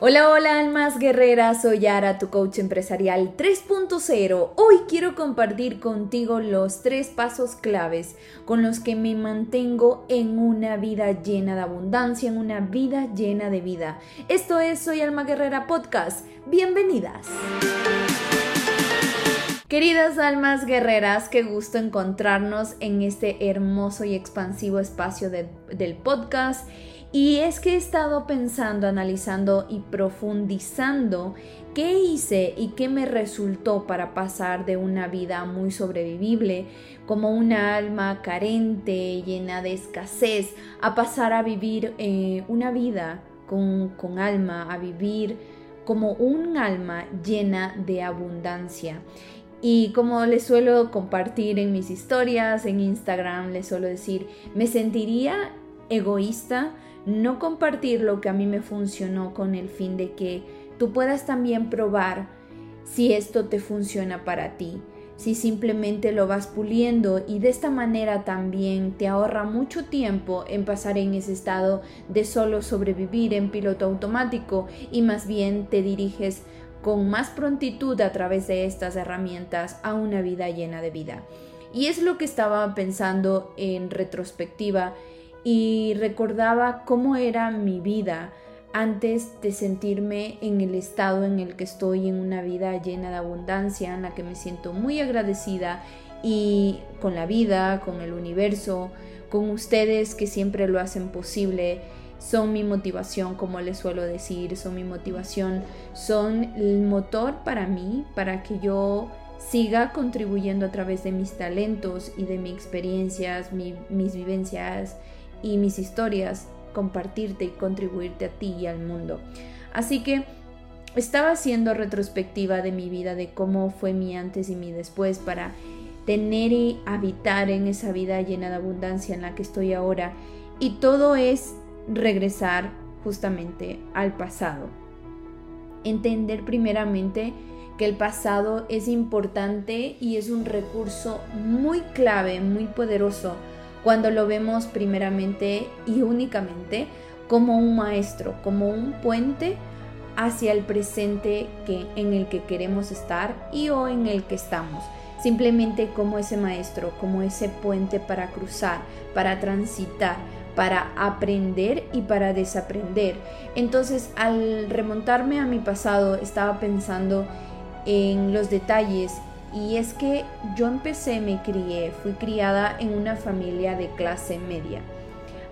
Hola, hola almas guerreras, soy Yara, tu coach empresarial 3.0. Hoy quiero compartir contigo los tres pasos claves con los que me mantengo en una vida llena de abundancia, en una vida llena de vida. Esto es Soy Alma Guerrera Podcast. Bienvenidas. Queridas almas guerreras, qué gusto encontrarnos en este hermoso y expansivo espacio del podcast y es que he estado pensando, analizando y profundizando qué hice y qué me resultó para pasar de una vida muy sobrevivible, como una alma carente, llena de escasez, a pasar a vivir eh, una vida con, con alma, a vivir como un alma llena de abundancia. Y como les suelo compartir en mis historias, en Instagram, les suelo decir, me sentiría egoísta no compartir lo que a mí me funcionó con el fin de que tú puedas también probar si esto te funciona para ti, si simplemente lo vas puliendo y de esta manera también te ahorra mucho tiempo en pasar en ese estado de solo sobrevivir en piloto automático y más bien te diriges con más prontitud a través de estas herramientas a una vida llena de vida. Y es lo que estaba pensando en retrospectiva y recordaba cómo era mi vida antes de sentirme en el estado en el que estoy, en una vida llena de abundancia, en la que me siento muy agradecida y con la vida, con el universo, con ustedes que siempre lo hacen posible, son mi motivación, como les suelo decir, son mi motivación, son el motor para mí, para que yo siga contribuyendo a través de mis talentos y de mis experiencias, mis vivencias y mis historias, compartirte y contribuirte a ti y al mundo. Así que estaba haciendo retrospectiva de mi vida, de cómo fue mi antes y mi después para tener y habitar en esa vida llena de abundancia en la que estoy ahora. Y todo es regresar justamente al pasado. Entender primeramente que el pasado es importante y es un recurso muy clave, muy poderoso cuando lo vemos primeramente y únicamente como un maestro, como un puente hacia el presente que, en el que queremos estar y o en el que estamos. Simplemente como ese maestro, como ese puente para cruzar, para transitar, para aprender y para desaprender. Entonces, al remontarme a mi pasado, estaba pensando en los detalles y es que yo empecé, me crié, fui criada en una familia de clase media.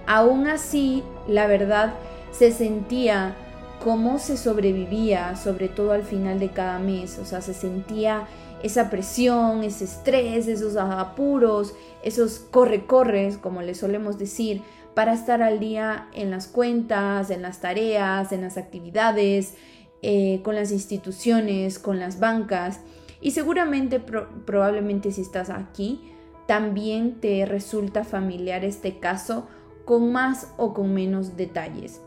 Aún así, la verdad, se sentía cómo se sobrevivía, sobre todo al final de cada mes. O sea, se sentía esa presión, ese estrés, esos apuros, esos corre-corres, como le solemos decir, para estar al día en las cuentas, en las tareas, en las actividades, eh, con las instituciones, con las bancas. Y seguramente, probablemente si estás aquí, también te resulta familiar este caso con más o con menos detalles.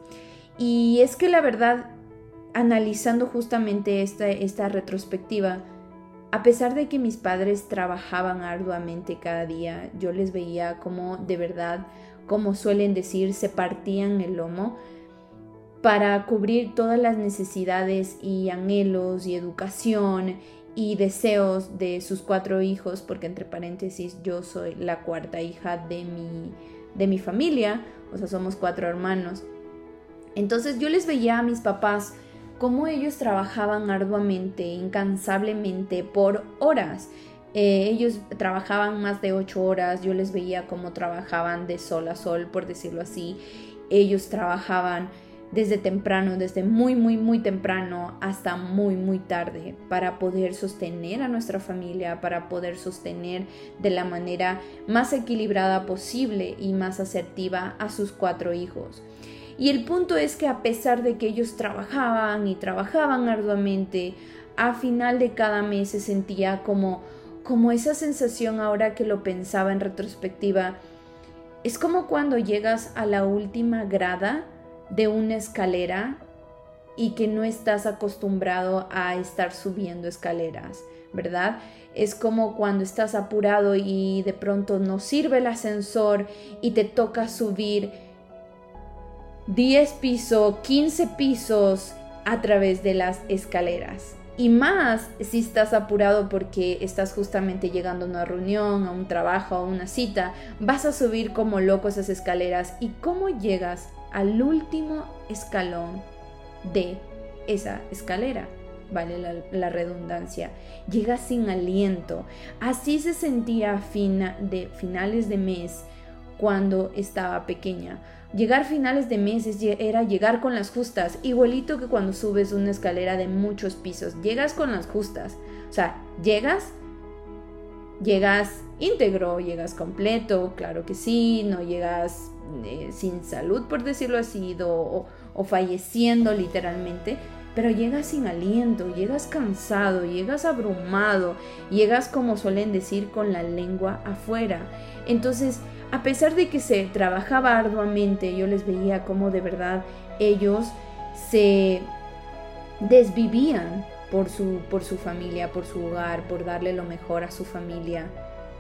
Y es que la verdad, analizando justamente esta, esta retrospectiva, a pesar de que mis padres trabajaban arduamente cada día, yo les veía como de verdad, como suelen decir, se partían el lomo para cubrir todas las necesidades y anhelos y educación y deseos de sus cuatro hijos, porque entre paréntesis yo soy la cuarta hija de mi, de mi familia, o sea, somos cuatro hermanos. Entonces yo les veía a mis papás cómo ellos trabajaban arduamente, incansablemente, por horas. Eh, ellos trabajaban más de ocho horas, yo les veía cómo trabajaban de sol a sol, por decirlo así. Ellos trabajaban desde temprano, desde muy, muy, muy temprano hasta muy, muy tarde para poder sostener a nuestra familia, para poder sostener de la manera más equilibrada posible y más asertiva a sus cuatro hijos. Y el punto es que a pesar de que ellos trabajaban y trabajaban arduamente, a final de cada mes se sentía como, como esa sensación ahora que lo pensaba en retrospectiva. Es como cuando llegas a la última grada de una escalera y que no estás acostumbrado a estar subiendo escaleras, ¿verdad? Es como cuando estás apurado y de pronto no sirve el ascensor y te toca subir 10 pisos, 15 pisos a través de las escaleras. Y más si estás apurado porque estás justamente llegando a una reunión, a un trabajo, a una cita, vas a subir como loco esas escaleras. ¿Y cómo llegas al último escalón de esa escalera? Vale la, redundancia. Llegas sin aliento. Así se sentía fina de finales de mes cuando estaba pequeña Llegar finales de meses era llegar con las justas, igualito que cuando subes una escalera de muchos pisos, llegas con las justas. O sea, llegas, llegas íntegro, llegas completo, claro que sí, no llegas eh, sin salud, por decirlo así, o, o falleciendo literalmente, pero llegas sin aliento, llegas cansado, llegas abrumado, llegas como suelen decir con la lengua afuera. Entonces, a pesar de que se trabajaba arduamente, yo les veía como de verdad ellos se desvivían por su, por su familia, por su hogar, por darle lo mejor a su familia.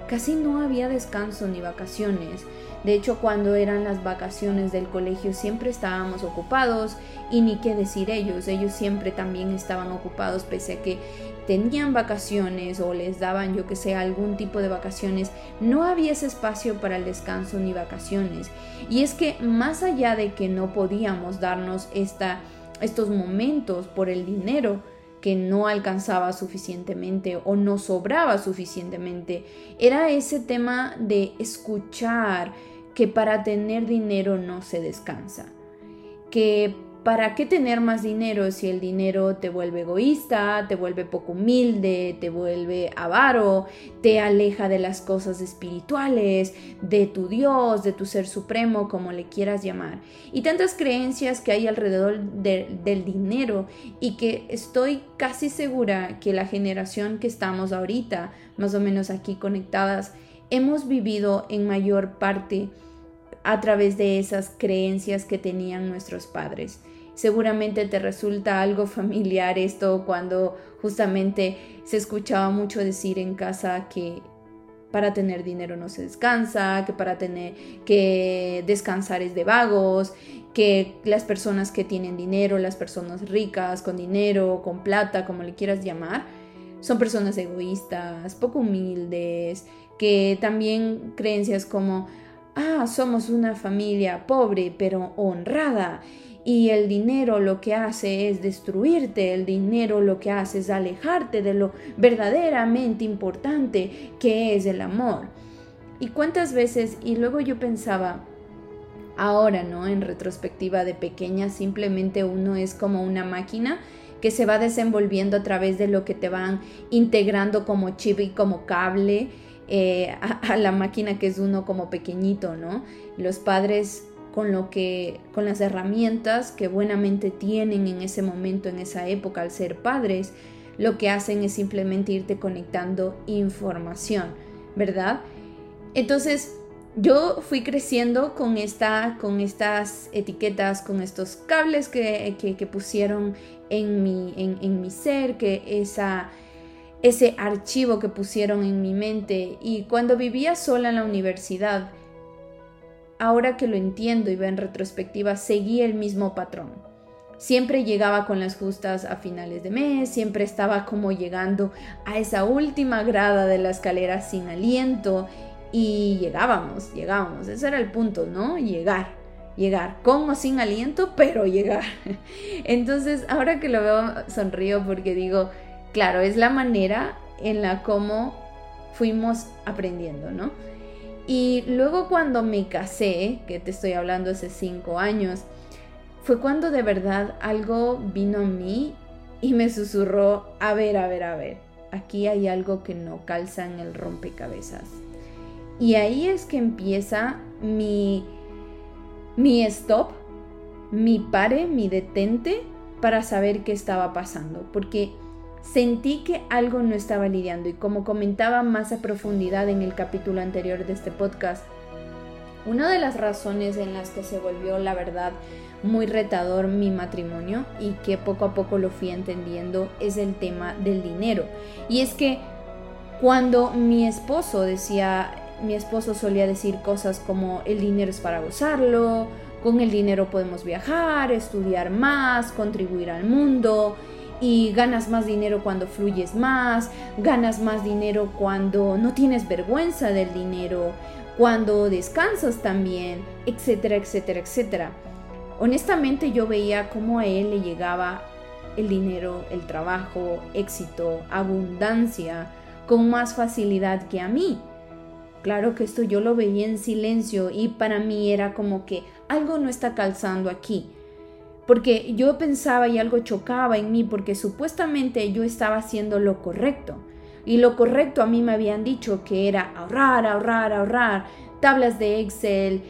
Casi no había descanso ni vacaciones. De hecho, cuando eran las vacaciones del colegio siempre estábamos ocupados y ni qué decir ellos, ellos siempre también estaban ocupados pese a que tenían vacaciones o les daban yo que sé algún tipo de vacaciones, no había ese espacio para el descanso ni vacaciones. Y es que más allá de que no podíamos darnos esta, estos momentos por el dinero, que no alcanzaba suficientemente o no sobraba suficientemente. Era ese tema de escuchar que para tener dinero no se descansa, que ¿Para qué tener más dinero si el dinero te vuelve egoísta, te vuelve poco humilde, te vuelve avaro, te aleja de las cosas espirituales, de tu Dios, de tu ser supremo, como le quieras llamar? Y tantas creencias que hay alrededor del dinero y que estoy casi segura que la generación que estamos ahorita, más o menos aquí conectadas, hemos vivido en mayor parte a través de esas creencias que tenían nuestros padres. Seguramente te resulta algo familiar esto cuando justamente se escuchaba mucho decir en casa que para tener dinero no se descansa, que para tener que descansar es de vagos, que las personas que tienen dinero, las personas ricas, con dinero, con plata, como le quieras llamar, son personas egoístas, poco humildes, que también creencias como, ah, somos una familia pobre pero honrada y el dinero lo que hace es destruirte, el dinero lo que hace es alejarte de lo verdaderamente importante que es el amor. Y cuántas veces, y luego yo pensaba, ahora, ¿no? En retrospectiva de pequeña, simplemente uno es como una máquina que se va desenvolviendo a través de lo que te van integrando como chip y como cable eh, a, a, la máquina que es uno como pequeñito, ¿no? Los padres con lo que con las herramientas que buenamente tienen en ese momento en esa época al ser padres lo que hacen es simplemente irte conectando información verdad entonces yo fui creciendo con esta con estas etiquetas con estos cables que, que, pusieron en mi en, en mi ser que esa ese archivo que pusieron en mi mente. Y cuando vivía sola en la universidad ahora que lo entiendo y veo en retrospectiva, seguí el mismo patrón. Siempre llegaba con las justas a finales de mes, siempre estaba como llegando a esa última grada de la escalera sin aliento y llegábamos, llegábamos, ese era el punto, ¿no? Llegar, llegar, con o sin aliento, pero llegar. Entonces, ahora que lo veo, sonrío porque digo, claro, es la manera en la como fuimos aprendiendo, ¿no? Y luego cuando me casé, que te estoy hablando hace cinco años, fue cuando de verdad algo vino a mí y me susurró, a ver, a ver, a ver, aquí hay algo que no calza en el rompecabezas. Y ahí es que empieza mi, mi stop, mi pare, mi detente para saber qué estaba pasando. Porque Sentí que algo no estaba lidiando y como comentaba más a profundidad en el capítulo anterior de este podcast, una de las razones en las que se volvió la verdad muy retador mi matrimonio y que poco a poco lo fui entendiendo es el tema del dinero. Y es que cuando mi esposo decía, mi esposo solía decir cosas como el dinero es para gozarlo, con el dinero podemos viajar, estudiar más, contribuir al mundo y ganas más dinero cuando fluyes más, ganas más dinero cuando no tienes vergüenza del dinero, cuando descansas también, etcétera, etcétera, etcétera. Honestamente yo veía cómo a él le llegaba el dinero, el trabajo, éxito, abundancia, con más facilidad que a mí. Claro que esto yo lo veía en silencio y para mí era como que algo no está calzando aquí. Porque yo pensaba y algo chocaba en mí porque supuestamente yo estaba haciendo lo correcto. Y lo correcto a mí me habían dicho que era ahorrar, ahorrar, ahorrar, tablas de Excel,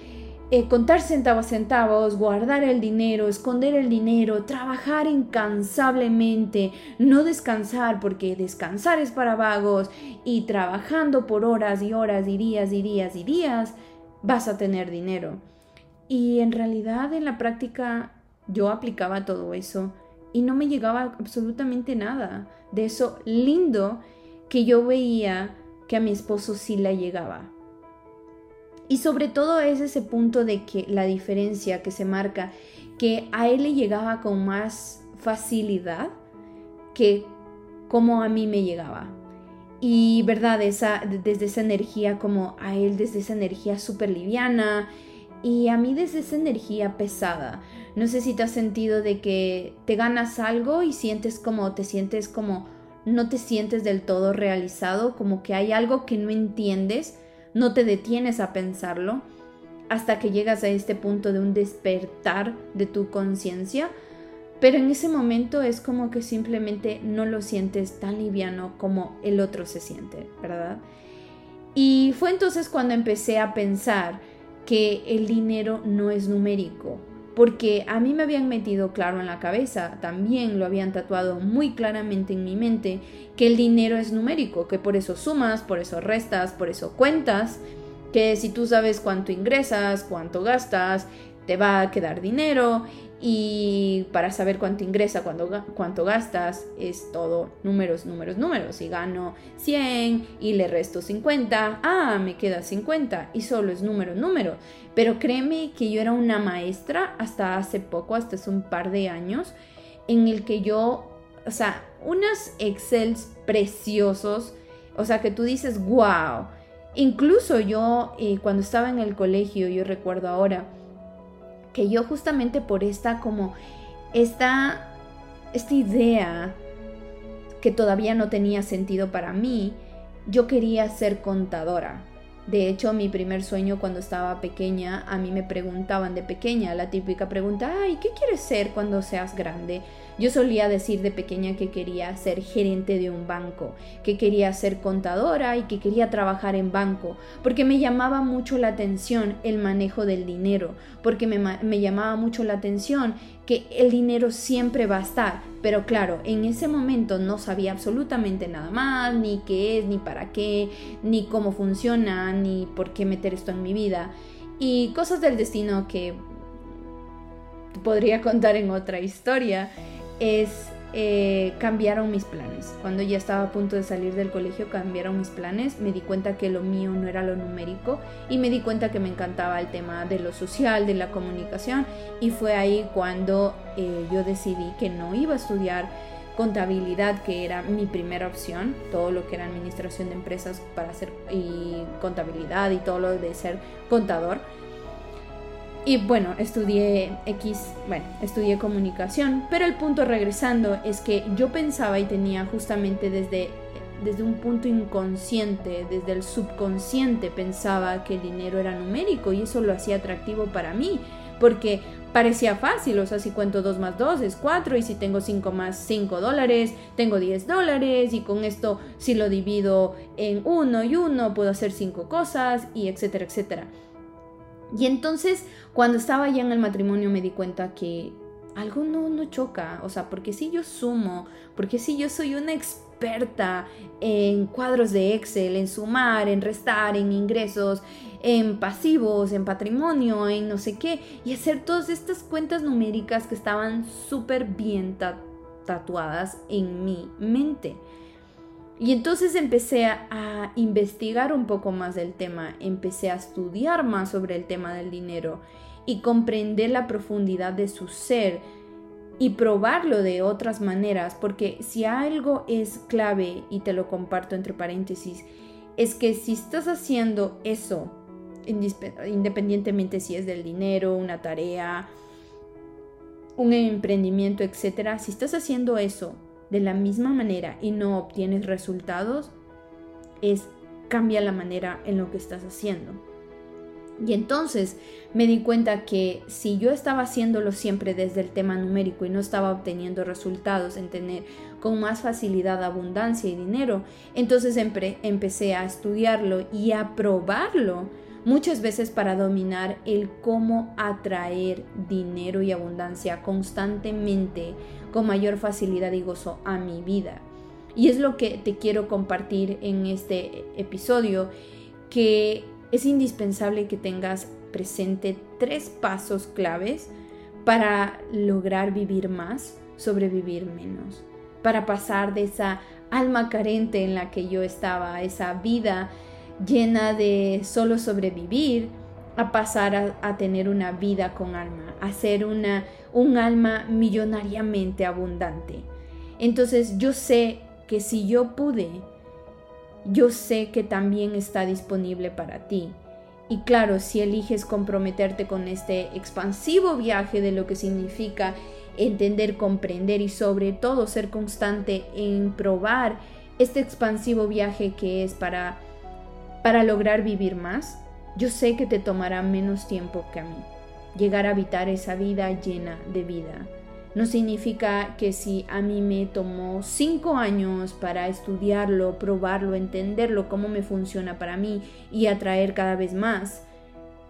eh, contar centavos centavos, guardar el dinero, esconder el dinero, trabajar incansablemente, no descansar porque descansar es para vagos y trabajando por horas y horas y días y días y días vas a tener dinero. Y en realidad en la práctica yo aplicaba todo eso y no me llegaba absolutamente nada de eso lindo que yo veía que a mi esposo sí le llegaba. Y sobre todo es ese punto de que la diferencia que se marca, que a él le llegaba con más facilidad que como a mí me llegaba. Y verdad, esa, desde esa energía como a él, desde esa energía súper liviana y a mí desde esa energía pesada. No sé si te has sentido de que te ganas algo y sientes como, te sientes como, no te sientes del todo realizado, como que hay algo que no entiendes no te detienes a pensarlo hasta que llegas a este punto de un despertar de tu conciencia, pero en ese momento es como que simplemente no lo sientes tan liviano como el otro se siente, ¿verdad? Y fue entonces cuando empecé a pensar que el dinero no es numérico, porque a mí me habían metido claro en la cabeza, también lo habían tatuado muy claramente en mi mente, que el dinero es numérico, que por eso sumas, por eso restas, por eso cuentas, que si tú sabes cuánto ingresas, cuánto gastas, te va a quedar dinero y para saber cuánto ingresa, cuánto, cuánto gastas, es todo números, números, números. Si gano 100 y le resto 50, ah, me queda 50 y solo es número, número. Pero créeme que yo era una maestra hasta hace poco, hasta hace un par de años, en el que yo, o sea, unos Excels preciosos, o sea, que tú dices, wow. Incluso yo, eh, cuando estaba en el colegio, yo recuerdo ahora, que yo justamente por esta como esta esta idea que todavía no tenía sentido para mí, yo quería ser contadora. De hecho, mi primer sueño cuando estaba pequeña, a mí me preguntaban de pequeña la típica pregunta, ay, ¿qué quieres ser cuando seas grande? Yo solía decir de pequeña que quería ser gerente de un banco, que quería ser contadora y que quería trabajar en banco, porque me llamaba mucho la atención el manejo del dinero, porque me, llamaba mucho la atención que el dinero siempre va a estar, pero claro, en ese momento no sabía absolutamente nada más, ni qué es, ni para qué, ni cómo funciona, ni por qué meter esto en mi vida. Y cosas del destino que podría contar en otra historia es eh, cambiaron mis planes. Cuando ya estaba a punto de salir del colegio cambiaron mis planes, me di cuenta que lo mío no era lo numérico y me di cuenta que me encantaba el tema de lo social, de la comunicación. Y fue ahí cuando eh, yo decidí que no iba a estudiar contabilidad que era mi primera opción, todo lo que era administración de empresas para hacer y contabilidad y todo lo de ser contador y bueno, estudié X, bueno, estudié comunicación, pero el punto regresando es que yo pensaba y tenía justamente desde, desde un punto inconsciente, desde el subconsciente, pensaba que el dinero era numérico y eso lo hacía atractivo para mí, porque parecía fácil, o sea, si cuento 2 más 2 es 4 y si tengo 5 más 5 dólares, tengo 10 dólares y con esto si lo divido en 1 y 1 puedo hacer 5 cosas y etcétera, etcétera. Y entonces, cuando estaba ya en el matrimonio, me di cuenta que algo no, no choca. O sea, porque si yo sumo, porque si yo soy una experta en cuadros de Excel, en sumar, en restar, en ingresos, en pasivos, en patrimonio, en no sé qué, y hacer todas estas cuentas numéricas que estaban súper bien tatuadas en mi mente. Y entonces empecé a, investigar un poco más del tema, empecé a estudiar más sobre el tema del dinero y comprender la profundidad de su ser y probarlo de otras maneras, porque si algo es clave, y te lo comparto entre paréntesis, es que si estás haciendo eso, independientemente si es del dinero, una tarea, un emprendimiento, etcétera, si estás haciendo eso de la misma manera y no obtienes resultados, es cambia la manera en lo que estás haciendo. Y entonces me di cuenta que si yo estaba haciéndolo siempre desde el tema numérico y no estaba obteniendo resultados en tener con más facilidad abundancia y dinero, entonces empecé a estudiarlo y a probarlo muchas veces para dominar el cómo atraer dinero y abundancia constantemente con mayor facilidad y gozo a mi vida. Y es lo que te quiero compartir en este episodio, que es indispensable que tengas presente tres pasos claves para lograr vivir más, sobrevivir menos, para pasar de esa alma carente en la que yo estaba, esa vida llena de solo sobrevivir, a pasar a, tener una vida con alma, a ser una, un alma millonariamente abundante. Entonces yo sé que si yo pude, yo sé que también está disponible para ti. Y claro, si eliges comprometerte con este expansivo viaje de lo que significa entender, comprender y sobre todo ser constante en probar este expansivo viaje que es para, para lograr vivir más, yo sé que te tomará menos tiempo que a mí llegar a habitar esa vida llena de vida no significa que si a mí me tomó cinco años para estudiarlo, probarlo, entenderlo, cómo me funciona para mí y atraer cada vez más,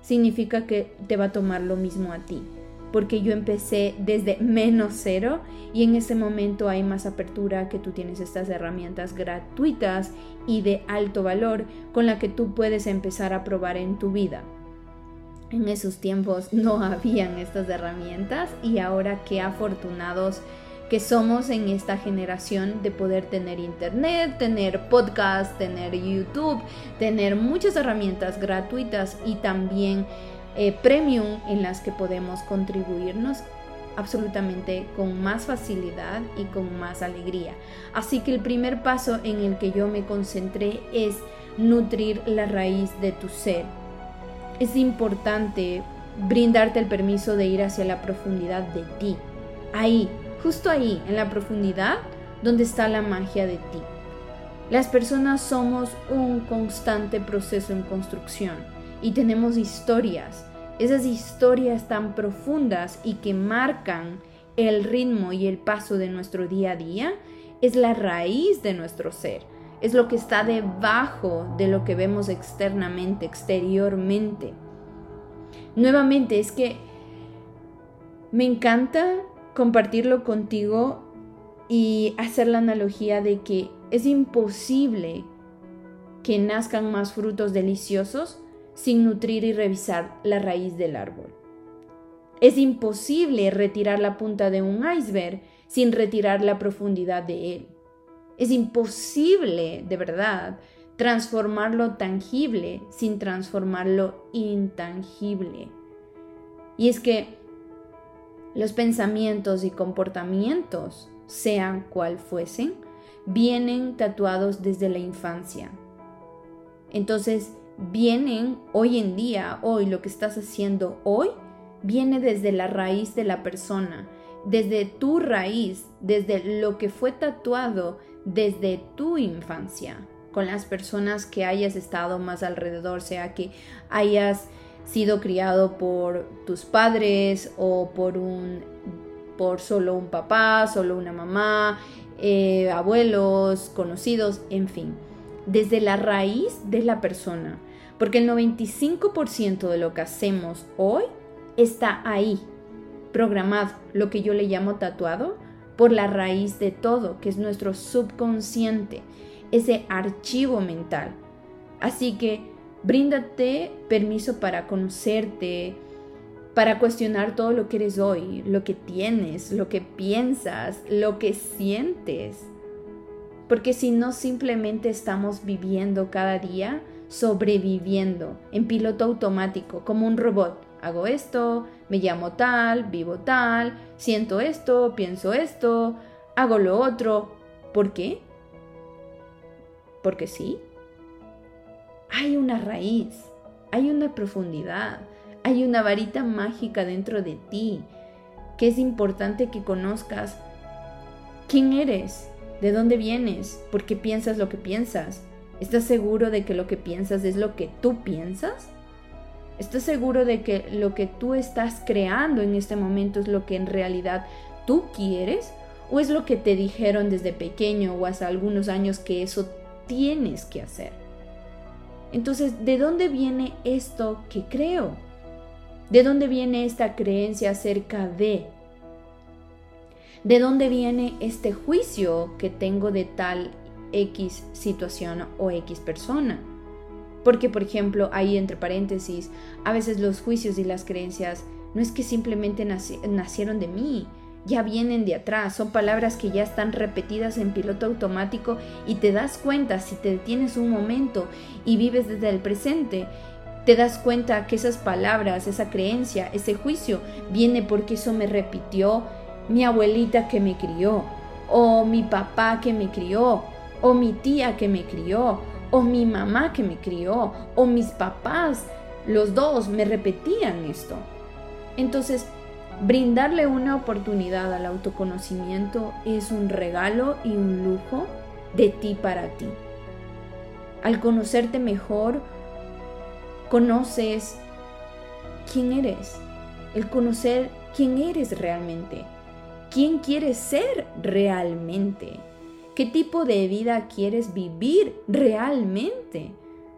significa que te va a tomar lo mismo a ti. Porque yo empecé desde menos cero y en ese momento hay más apertura que tú tienes estas herramientas gratuitas y de alto valor con la que tú puedes empezar a probar en tu vida en esos tiempos no habían estas herramientas y ahora qué afortunados que somos en esta generación de poder tener internet, tener podcast, tener YouTube, tener muchas herramientas gratuitas y también eh, premium en las que podemos contribuirnos absolutamente con más facilidad y con más alegría. Así que el primer paso en el que yo me concentré es nutrir la raíz de tu ser es importante brindarte el permiso de ir hacia la profundidad de ti. Ahí, justo ahí, en la profundidad, donde está la magia de ti. Las personas somos un constante proceso en construcción y tenemos historias, esas historias tan profundas y que marcan el ritmo y el paso de nuestro día a día, es la raíz de nuestro ser es lo que está debajo de lo que vemos externamente, exteriormente. Nuevamente, es que me encanta compartirlo contigo y hacer la analogía de que es imposible que nazcan más frutos deliciosos sin nutrir y revisar la raíz del árbol. Es imposible retirar la punta de un iceberg sin retirar la profundidad de él. Es imposible, de verdad, transformarlo tangible sin transformarlo intangible. Y es que los pensamientos y comportamientos, sean cual fuesen, vienen tatuados desde la infancia. Entonces, vienen hoy en día, hoy, lo que estás haciendo hoy, viene desde la raíz de la persona, desde tu raíz, desde lo que fue tatuado desde tu infancia, con las personas que hayas estado más alrededor, sea que hayas sido criado por tus padres o por un por solo un papá, solo una mamá, eh, abuelos, conocidos, en fin, desde la raíz de la persona, porque el 95% de lo que hacemos hoy está ahí, programado, lo que yo le llamo tatuado, por la raíz de todo, que es nuestro subconsciente, ese archivo mental. Así que bríndate permiso para conocerte, para cuestionar todo lo que eres hoy, lo que tienes, lo que piensas, lo que sientes. Porque si no, simplemente estamos viviendo cada día, sobreviviendo en piloto automático, como un robot hago esto, me llamo tal, vivo tal, siento esto, pienso esto, hago lo otro. ¿Por qué? Porque sí. Hay una raíz, hay una profundidad, hay una varita mágica dentro de ti que es importante que conozcas quién eres, de dónde vienes, por qué piensas lo que piensas. ¿Estás seguro de que lo que piensas es lo que tú piensas? ¿Estás seguro de que lo que tú estás creando en este momento es lo que en realidad tú quieres? ¿O es lo que te dijeron desde pequeño o hace algunos años que eso tienes que hacer? Entonces, ¿de dónde viene esto que creo? ¿De dónde viene esta creencia acerca de? ¿De dónde viene este juicio que tengo de tal X situación o X persona? Porque, por ejemplo, ahí entre paréntesis, a veces los juicios y las creencias no es que simplemente nacieron de mí, ya vienen de atrás, son palabras que ya están repetidas en piloto automático y te das cuenta si te detienes un momento y vives desde el presente te das cuenta que esas palabras, esa creencia, ese juicio viene porque eso me repitió mi abuelita que me crió, o mi papá que me crió, o mi tía que me crió, o mi mamá que me crió, o mis papás, los dos me repetían esto. Entonces, brindarle una oportunidad al autoconocimiento es un regalo y un lujo de ti para ti. Al conocerte mejor, conoces quién eres, el conocer quién eres realmente, quién quieres ser realmente, qué tipo de vida quieres vivir realmente.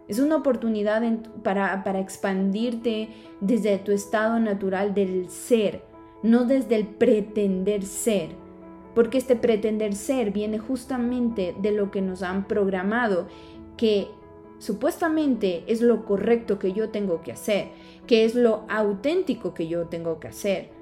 Es una oportunidad para, para expandirte desde tu estado natural del ser, no desde el pretender ser. Porque este pretender ser viene justamente de lo que nos han programado, que supuestamente es lo correcto que yo tengo que hacer, que es lo auténtico que yo tengo que hacer.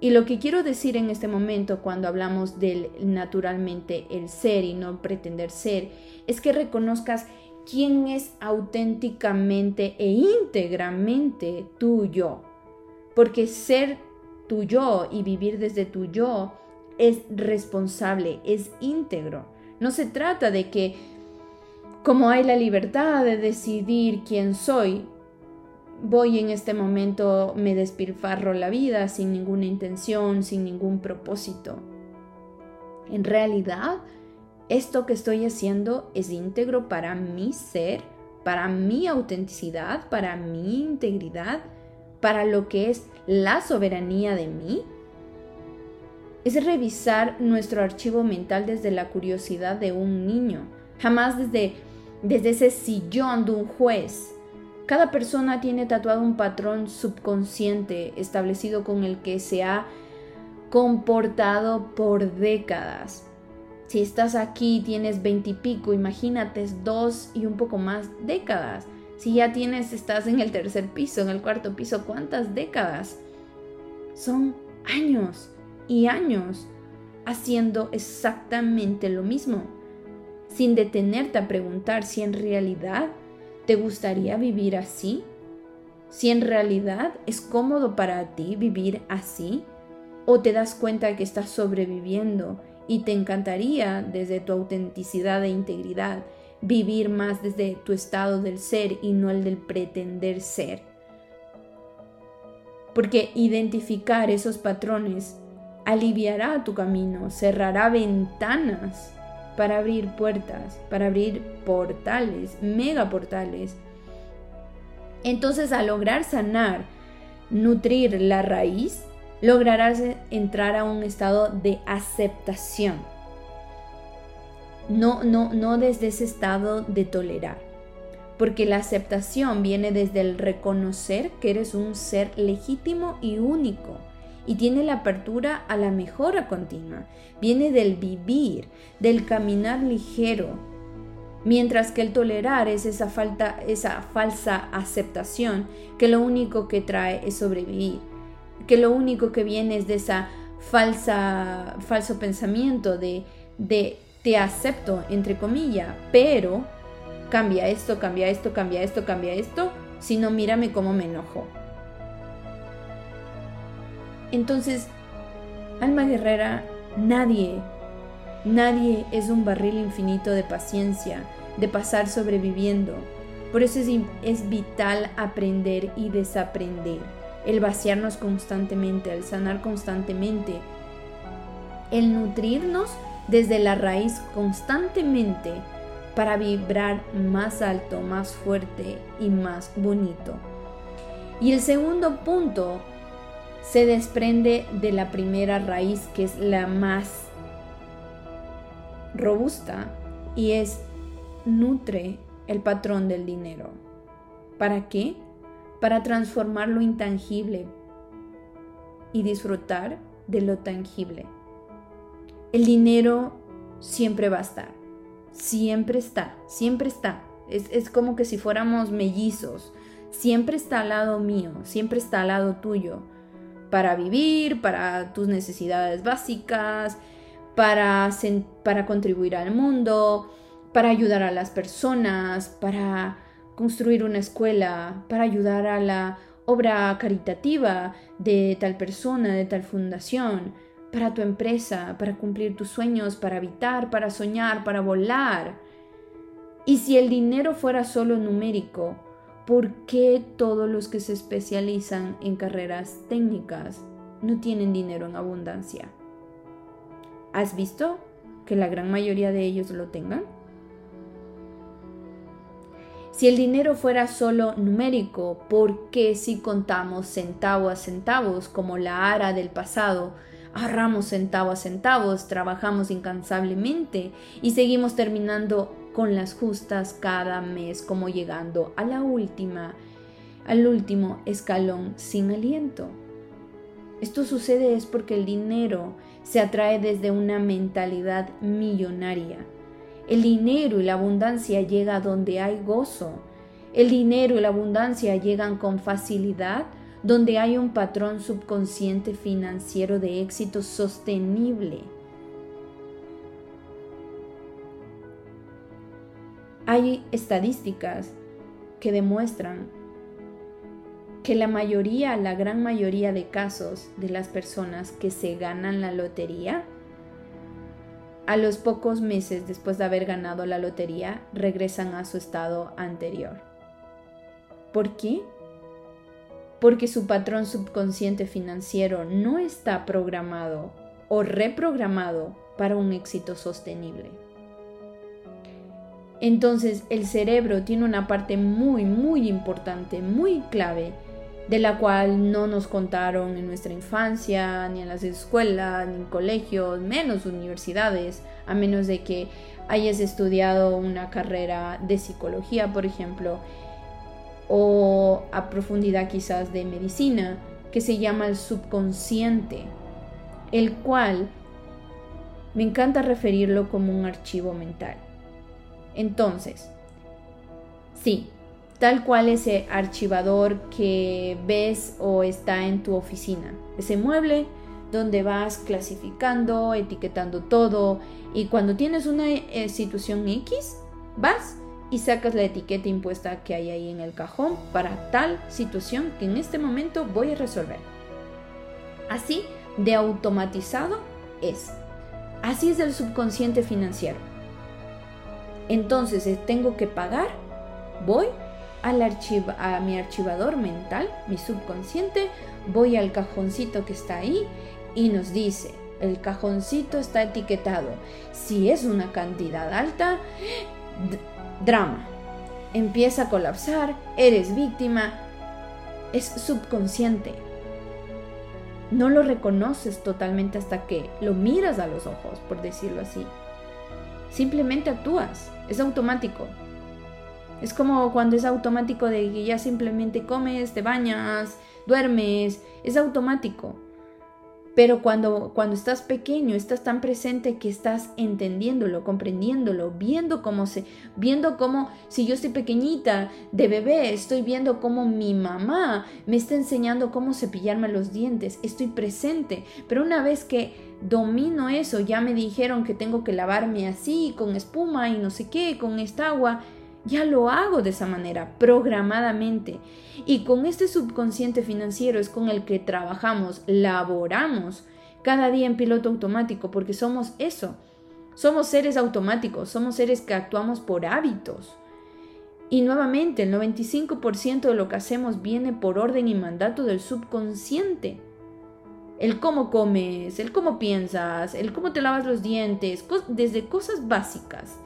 Y lo que quiero decir en este momento cuando hablamos del naturalmente el ser y no pretender ser, es que reconozcas quién es auténticamente e íntegramente tu yo. Porque ser tu yo y vivir desde tu yo es responsable, es íntegro. No se trata de que como hay la libertad de decidir quién soy, voy en este momento, me despilfarro la vida sin ninguna intención, sin ningún propósito. En realidad, esto que estoy haciendo es íntegro para mi ser, para mi autenticidad, para mi integridad, para lo que es la soberanía de mí. Es revisar nuestro archivo mental desde la curiosidad de un niño, jamás desde desde ese sillón de un juez. Cada persona tiene tatuado un patrón subconsciente establecido con el que se ha comportado por décadas. Si estás aquí, tienes veintipico, imagínate dos y un poco más décadas. Si ya tienes, estás en el tercer piso, en el cuarto piso, ¿cuántas décadas? Son años y años haciendo exactamente lo mismo sin detenerte a preguntar si en realidad te gustaría vivir así, si en realidad es cómodo para ti vivir así, o te das cuenta que estás sobreviviendo y te encantaría desde tu autenticidad e integridad vivir más desde tu estado del ser y no el del pretender ser. Porque identificar esos patrones aliviará tu camino, cerrará ventanas para abrir puertas, para abrir portales, mega portales. Entonces al lograr sanar, nutrir la raíz, lograrás entrar a un estado de aceptación. No, no, no desde ese estado de tolerar. Porque la aceptación viene desde el reconocer que eres un ser legítimo y único y tiene la apertura a la mejora continua. Viene del vivir, del caminar ligero, mientras que el tolerar es esa, falta, esa falsa aceptación que lo único que trae es sobrevivir, que lo único que viene es de esa falsa, falso pensamiento de, de te acepto, entre comillas, pero cambia esto, cambia esto, cambia esto, cambia esto, si no mírame cómo me enojo. Entonces, alma guerrera, nadie, nadie es un barril infinito de paciencia, de pasar sobreviviendo. Por eso es, es vital aprender y desaprender, el vaciarnos constantemente, el sanar constantemente, el nutrirnos desde la raíz constantemente para vibrar más alto, más fuerte y más bonito. Y el segundo punto se desprende de la primera raíz que es la más robusta y es nutre el patrón del dinero. ¿Para qué? Para transformar lo intangible y disfrutar de lo tangible. El dinero siempre va a estar, siempre está, siempre está. Es, como que si fuéramos mellizos, siempre está al lado mío, siempre está al lado tuyo, para vivir, para tus necesidades básicas, para, para contribuir al mundo, para ayudar a las personas, para construir una escuela, para ayudar a la obra caritativa de tal persona, de tal fundación para tu empresa, para cumplir tus sueños, para habitar, para soñar, para volar. Y si el dinero fuera solo numérico, ¿por qué todos los que se especializan en carreras técnicas no tienen dinero en abundancia? ¿Has visto que la gran mayoría de ellos lo tengan? Si el dinero fuera solo numérico, ¿por qué si contamos centavo a centavos como la ara del pasado ahorramos centavo a centavos, trabajamos incansablemente y seguimos terminando con las justas cada mes como llegando a la última, al último escalón sin aliento. Esto sucede es porque el dinero se atrae desde una mentalidad millonaria. El dinero y la abundancia llega donde hay gozo. El dinero y la abundancia llegan con facilidad donde hay un patrón subconsciente financiero de éxito sostenible. Hay estadísticas que demuestran que la mayoría, la gran mayoría de casos de las personas que se ganan la lotería, a los pocos meses después de haber ganado la lotería, regresan a su estado anterior. ¿Por qué? porque su patrón subconsciente financiero no está programado o reprogramado para un éxito sostenible. Entonces el cerebro tiene una parte muy, muy importante, muy clave, de la cual no nos contaron en nuestra infancia, ni en las escuelas, ni en colegios, menos universidades, a menos de que hayas estudiado una carrera de psicología, por ejemplo, o a profundidad quizás de medicina, que se llama el subconsciente, el cual me encanta referirlo como un archivo mental. Entonces, sí, tal cual ese archivador que ves o está en tu oficina, ese mueble donde vas clasificando, etiquetando todo y cuando tienes una eh, situación X, vas y sacas la etiqueta impuesta que hay ahí en el cajón para tal situación que en este momento voy a resolver. Así de automatizado es. Así es el subconsciente financiero. Entonces, si tengo que pagar, voy al a mi archivador mental, mi subconsciente, voy al cajoncito que está ahí y nos dice, el cajoncito está etiquetado. Si es una cantidad alta, drama. Empieza a colapsar, eres víctima, es subconsciente. No lo reconoces totalmente hasta que lo miras a los ojos, por decirlo así. Simplemente actúas, es automático. Es como cuando es automático de que ya simplemente comes, te bañas, duermes, es automático. Pero cuando, cuando estás pequeño, estás tan presente que estás entendiéndolo, comprendiéndolo, viendo cómo se, viendo cómo, si yo estoy pequeñita, de bebé, estoy viendo cómo mi mamá me está enseñando cómo cepillarme los dientes, estoy presente. Pero una vez que domino eso, ya me dijeron que tengo que lavarme así, con espuma y no sé qué, con esta agua, ya lo hago de esa manera, programadamente. Y con este subconsciente financiero es con el que trabajamos, laboramos cada día en piloto automático, porque somos eso. Somos seres automáticos, somos seres que actuamos por hábitos. Y nuevamente, el 95% de lo que hacemos viene por orden y mandato del subconsciente. El cómo comes, el cómo piensas, el cómo te lavas los dientes, desde cosas básicas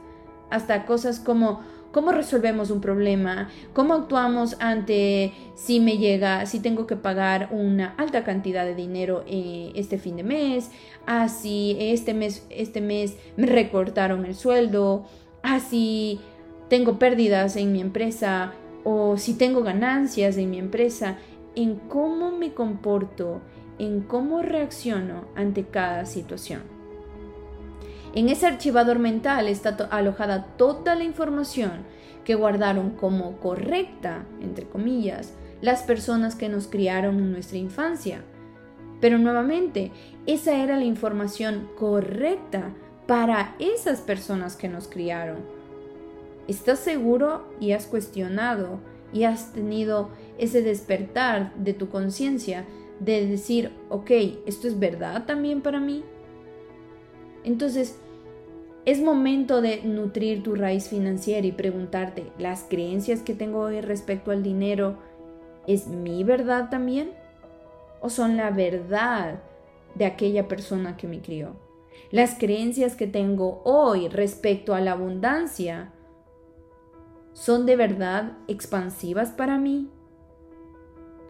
hasta cosas como cómo resolvemos un problema, cómo actuamos ante si me llega, si tengo que pagar una alta cantidad de dinero eh, este fin de mes, así este mes, este mes me recortaron el sueldo, así tengo pérdidas en mi empresa. O si tengo ganancias en mi empresa, en cómo me comporto, en cómo reacciono ante cada situación. En ese archivador mental está alojada toda la información que guardaron como correcta, entre comillas, las personas que nos criaron en nuestra infancia. Pero nuevamente, esa era la información correcta para esas personas que nos criaron. ¿Estás seguro y has cuestionado y has tenido ese despertar de tu conciencia de decir, ok, ¿esto es verdad también para mí? Entonces, es momento de nutrir tu raíz financiera y preguntarte, ¿las creencias que tengo hoy respecto al dinero es mi verdad también? ¿O son la verdad de aquella persona que me crió? Las creencias que tengo hoy respecto a la abundancia son de verdad expansivas para mí?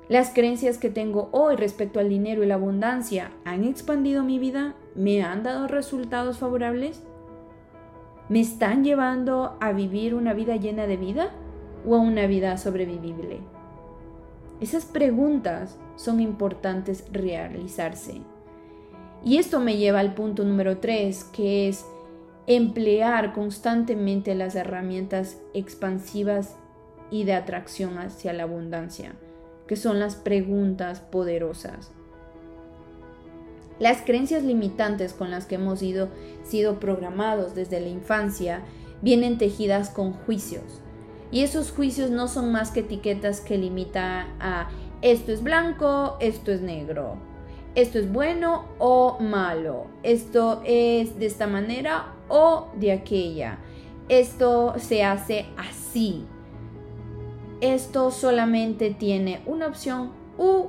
¿Las creencias que tengo hoy respecto al dinero y la abundancia han expandido mi vida? ¿Me han dado resultados favorables? ¿Me están llevando a vivir una vida llena de vida o a una vida sobrevivible? Esas preguntas son importantes realizarse. Y esto me lleva al punto número 3, que es emplear constantemente las herramientas expansivas y de atracción hacia la abundancia que son las preguntas poderosas. Las creencias limitantes con las que hemos sido, programados desde la infancia vienen tejidas con juicios. Y esos juicios no son más que etiquetas que limitan a esto es blanco, esto es negro, esto es bueno o malo, esto es de esta manera o de aquella, esto se hace así, esto solamente tiene una opción u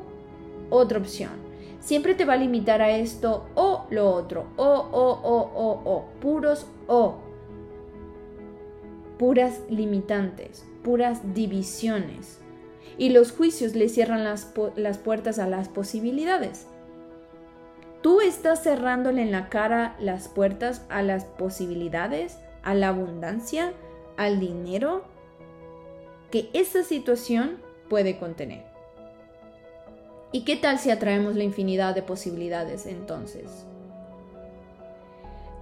otra opción. Siempre te va a limitar a esto o lo otro, o, o, o, o, o, puros o. Puras limitantes, puras divisiones. Y los juicios le cierran las, las puertas a las posibilidades. Tú estás cerrándole en la cara las puertas a las posibilidades, a la abundancia, al dinero, que esa situación puede contener. ¿Y qué tal si atraemos la infinidad de posibilidades entonces?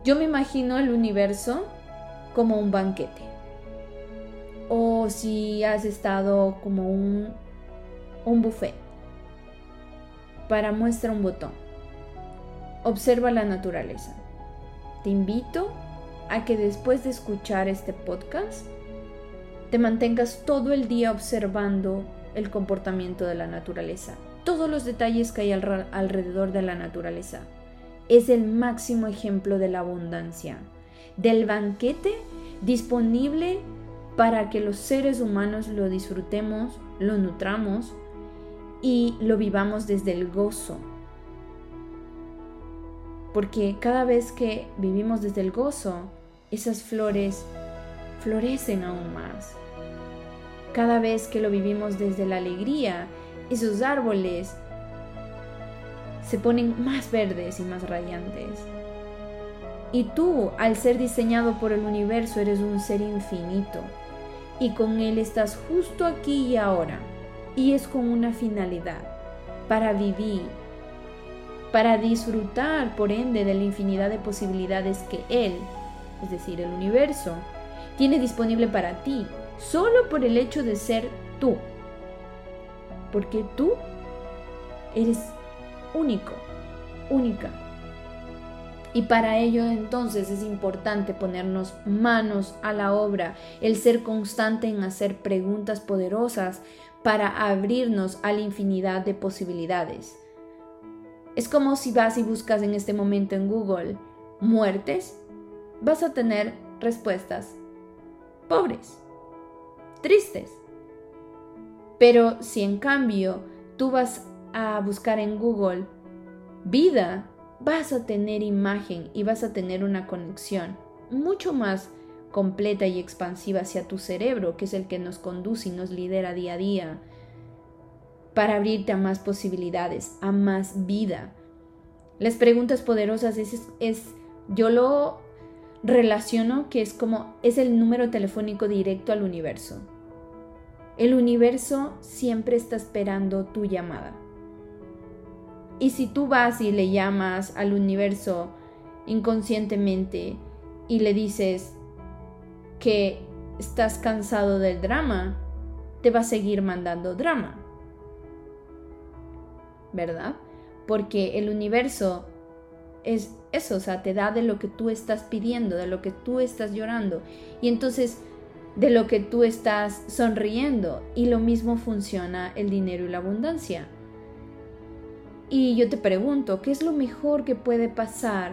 Yo me imagino el universo como un banquete. O si has estado como un, un buffet. Para muestra un botón. Observa la naturaleza. Te invito a que después de escuchar este podcast te mantengas todo el día observando el comportamiento de la naturaleza, todos los detalles que hay alrededor de la naturaleza. Es el máximo ejemplo de la abundancia, del banquete disponible para que los seres humanos lo disfrutemos, lo nutramos y lo vivamos desde el gozo. Porque cada vez que vivimos desde el gozo, esas flores florecen aún más. Cada vez que lo vivimos desde la alegría, esos árboles se ponen más verdes y más radiantes. Y tú, al ser diseñado por el universo, eres un ser infinito. Y con él estás justo aquí y ahora. Y es con una finalidad, para vivir, para disfrutar, por ende, de la infinidad de posibilidades que él, es decir, el universo, tiene disponible para ti solo por el hecho de ser tú. Porque tú eres único, única. Y para ello entonces es importante ponernos manos a la obra, el ser constante en hacer preguntas poderosas para abrirnos a la infinidad de posibilidades. Es como si vas y buscas en este momento en Google muertes, vas a tener respuestas pobres, tristes. Pero si en cambio tú vas a buscar en Google vida, vas a tener imagen y vas a tener una conexión mucho más completa y expansiva hacia tu cerebro, que es el que nos conduce y nos lidera día a día, para abrirte a más posibilidades, a más vida. Las preguntas poderosas es, es yo lo relaciono que es como es el número telefónico directo al universo. El universo siempre está esperando tu llamada. Y si tú vas y le llamas al universo inconscientemente y le dices que estás cansado del drama, te va a seguir mandando drama. ¿Verdad? Porque el universo es eso, o sea, te da de lo que tú estás pidiendo, de lo que tú estás llorando. Y entonces de lo que tú estás sonriendo. Y lo mismo funciona el dinero y la abundancia. Y yo te pregunto, ¿qué es lo mejor que puede pasar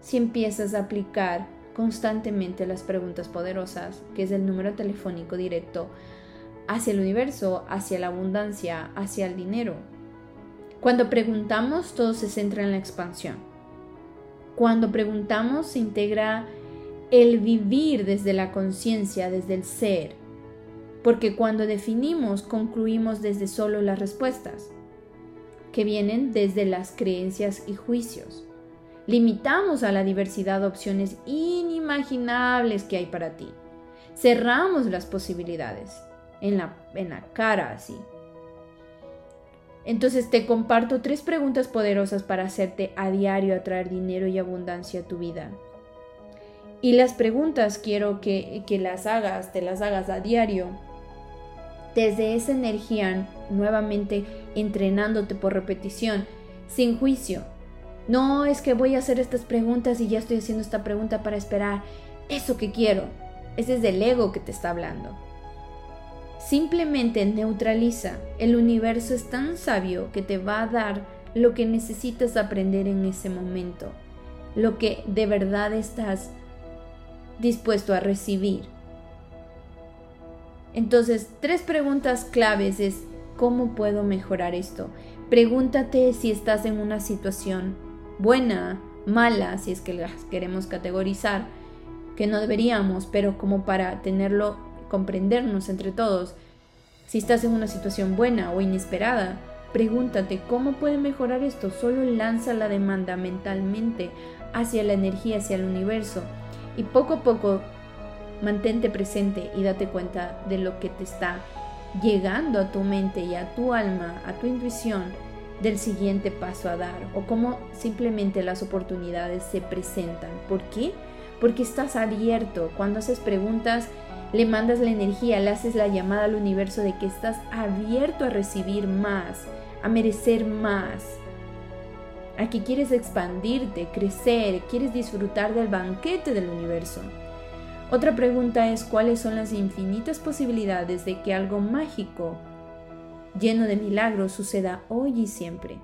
si empiezas a aplicar constantemente las preguntas poderosas, que es el número telefónico directo hacia el universo, hacia la abundancia, hacia el dinero? Cuando preguntamos, todo se centra en la expansión. Cuando preguntamos, se integra el vivir desde la conciencia, desde el ser. Porque cuando definimos, concluimos desde solo las respuestas que vienen desde las creencias y juicios. Limitamos a la diversidad de opciones inimaginables que hay para ti. Cerramos las posibilidades en la, en la cara así. Entonces te comparto tres preguntas poderosas para hacerte a diario atraer dinero y abundancia a tu vida. Y las preguntas quiero que, que las hagas, te las hagas a diario desde esa energía nuevamente entrenándote por repetición, sin juicio. No es que voy a hacer estas preguntas y ya estoy haciendo esta pregunta para esperar eso que quiero. Ese es del ego que te está hablando. Simplemente neutraliza. El universo es tan sabio que te va a dar lo que necesitas aprender en ese momento, lo que de verdad estás dispuesto a recibir. Entonces, tres preguntas claves es, ¿cómo puedo mejorar esto? Pregúntate si estás en una situación buena, mala, si es que las queremos categorizar, que no deberíamos, pero como para tenerlo, comprendernos entre todos. Si estás en una situación buena o inesperada, pregúntate cómo puede mejorar esto. Solo lanza la demanda mentalmente hacia la energía, hacia el universo. Y poco a poco Mantente presente y date cuenta de lo que te está llegando a tu mente y a tu alma, a tu intuición, del siguiente paso a dar o cómo simplemente las oportunidades se presentan. ¿Por qué? Porque estás abierto. Cuando haces preguntas, le mandas la energía, le haces la llamada al universo de que estás abierto a recibir más, a merecer más, a que quieres expandirte, crecer, quieres disfrutar del banquete del universo. Otra pregunta es cuáles son las infinitas posibilidades de que algo mágico, lleno de milagros, suceda hoy y siempre.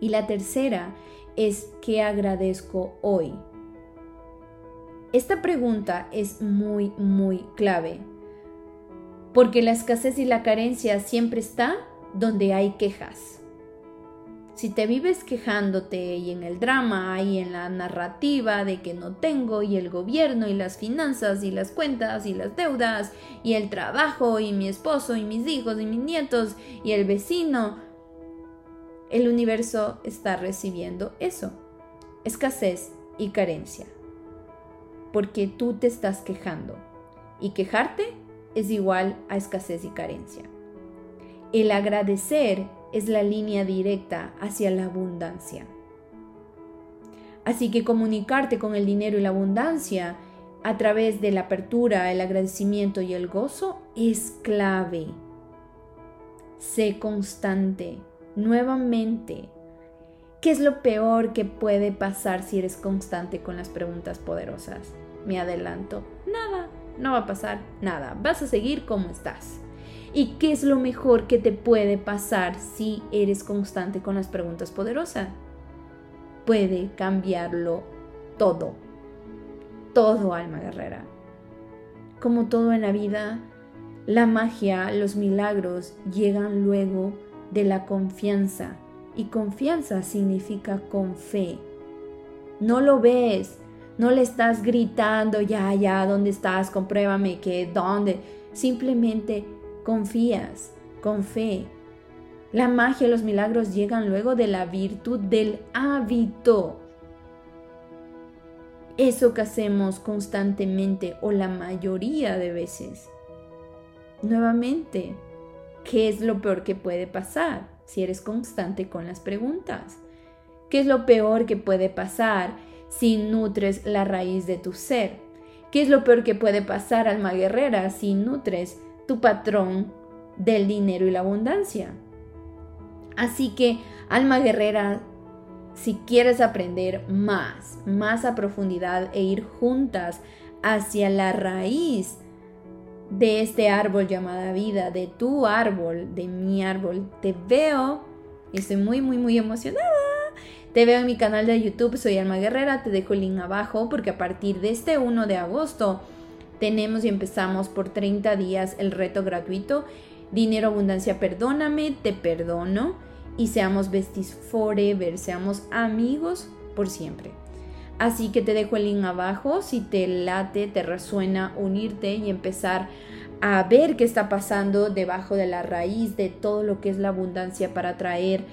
Y la tercera es ¿qué agradezco hoy? Esta pregunta es muy, muy clave, porque la escasez y la carencia siempre está donde hay quejas. Si te vives quejándote y en el drama y en la narrativa de que no tengo y el gobierno y las finanzas y las cuentas y las deudas y el trabajo y mi esposo y mis hijos y mis nietos y el vecino, el universo está recibiendo eso, escasez y carencia, porque tú te estás quejando. Y quejarte es igual a escasez y carencia. El agradecer es la línea directa hacia la abundancia. Así que comunicarte con el dinero y la abundancia a través de la apertura, el agradecimiento y el gozo es clave. Sé constante, nuevamente. ¿Qué es lo peor que puede pasar si eres constante con las preguntas poderosas? Me adelanto. Nada, no va a pasar nada. Vas a seguir como estás. ¿Y qué es lo mejor que te puede pasar si eres constante con las preguntas poderosas? Puede cambiarlo todo. Todo, alma guerrera. Como todo en la vida, la magia, los milagros llegan luego de la confianza. Y confianza significa con fe. No lo ves, no le estás gritando, ya, ya, ¿dónde estás? Compruébame que, ¿dónde? Simplemente confías, con fe. La magia y los milagros llegan luego de la virtud del hábito. Eso que hacemos constantemente o la mayoría de veces. Nuevamente, ¿qué es lo peor que puede pasar si eres constante con las preguntas? ¿Qué es lo peor que puede pasar si nutres la raíz de tu ser? ¿Qué es lo peor que puede pasar, alma guerrera, si nutres tu patrón del dinero y la abundancia. Así que, alma guerrera, si quieres aprender más, más a profundidad e ir juntas hacia la raíz de este árbol llamada vida, de tu árbol, de mi árbol, te veo y estoy muy, muy, muy emocionada. Te veo en mi canal de YouTube, soy Alma Guerrera, te dejo el link abajo porque a partir de este 1 de agosto tenemos y empezamos por 30 días el reto gratuito. Dinero, abundancia, perdóname, te perdono y seamos besties forever, seamos amigos por siempre. Así que te dejo el link abajo si te late, te resuena unirte y empezar a ver qué está pasando debajo de la raíz de todo lo que es la abundancia para traer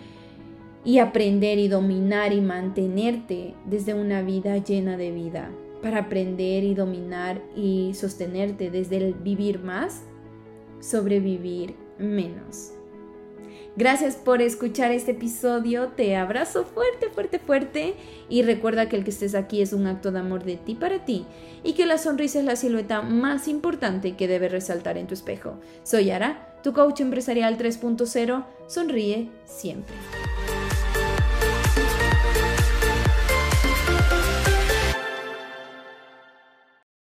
y aprender y dominar y mantenerte desde una vida llena de vida para aprender y dominar y sostenerte desde el vivir más, sobrevivir menos. Gracias por escuchar este episodio, te abrazo fuerte, fuerte, fuerte y recuerda que el que estés aquí es un acto de amor de ti para ti y que la sonrisa es la silueta más importante que debe resaltar en tu espejo. Soy Ara, tu coach empresarial 3.0, sonríe siempre.